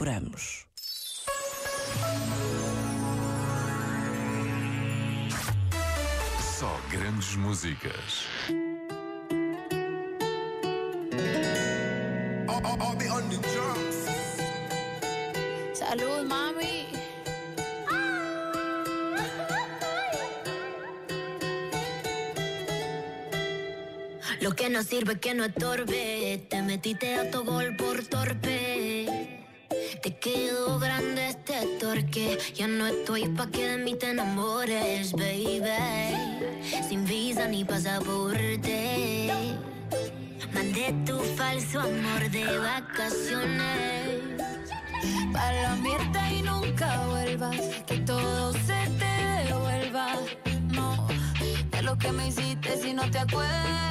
decoramos. Só grandes músicas. Salud, mami. Lo que no sirve que no estorbe. Te metiste a tu gol por torpe. Te quedó grande este torque. Ya no estoy pa' que de mí te enamores, baby. Sin visa ni pasaporte. Mandé tu falso amor de vacaciones. Pa' la mierda y nunca vuelvas. Que todo se te devuelva. No, de lo que me hiciste si no te acuerdas.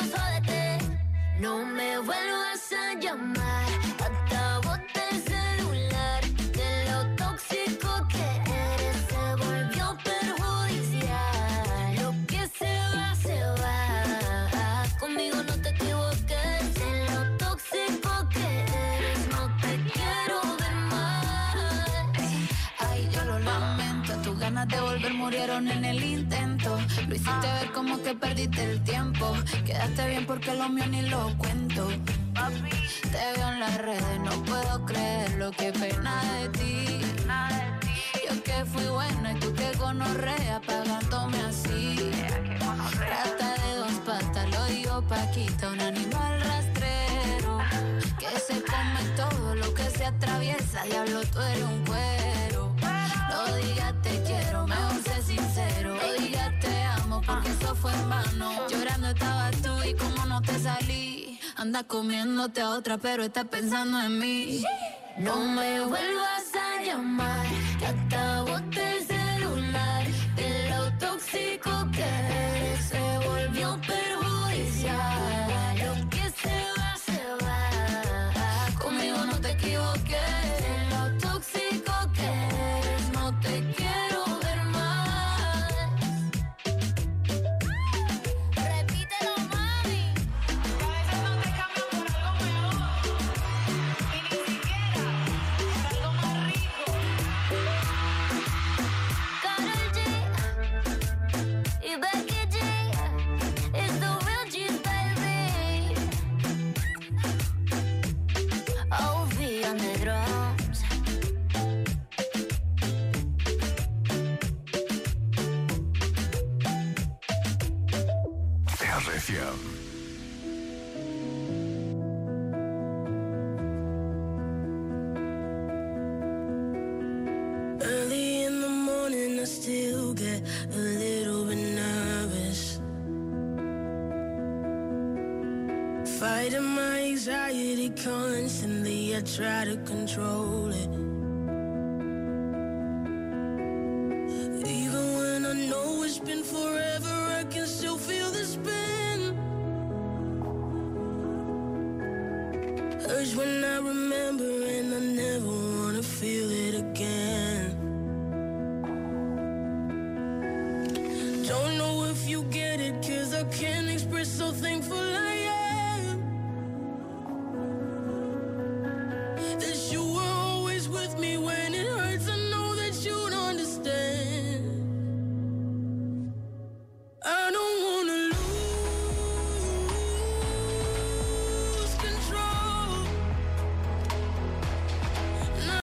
Un 800 jódete. No me vuelvas a llamar. Hasta bote el celular. De lo tóxico que eres se volvió perjudicial. Lo que se va, se va. Conmigo no te equivoques. De lo tóxico que eres, no te quiero ver más. Ay, yo lo lamento. Tus ganas de volver murieron en el intento. Lo hiciste ver como que perdiste el tiempo. Quedaste bien porque lo mío ni lo cuento. Te veo en las redes, no puedo creer lo que pena de ti. Yo que fui buena y tú que gonorrea pagándome así. Rata de dos patas, lo digo Paquita, un animal rastrero. Que se come todo lo que se atraviesa, diablo, tú eres un cuero. No digas salí. Anda comiéndote a otra, pero estás pensando en mí. No me vuelvas a llamar, que hasta anxiety constantly, I try to control it. Even when I know it's been forever, urge when I remember and I never wanna feel it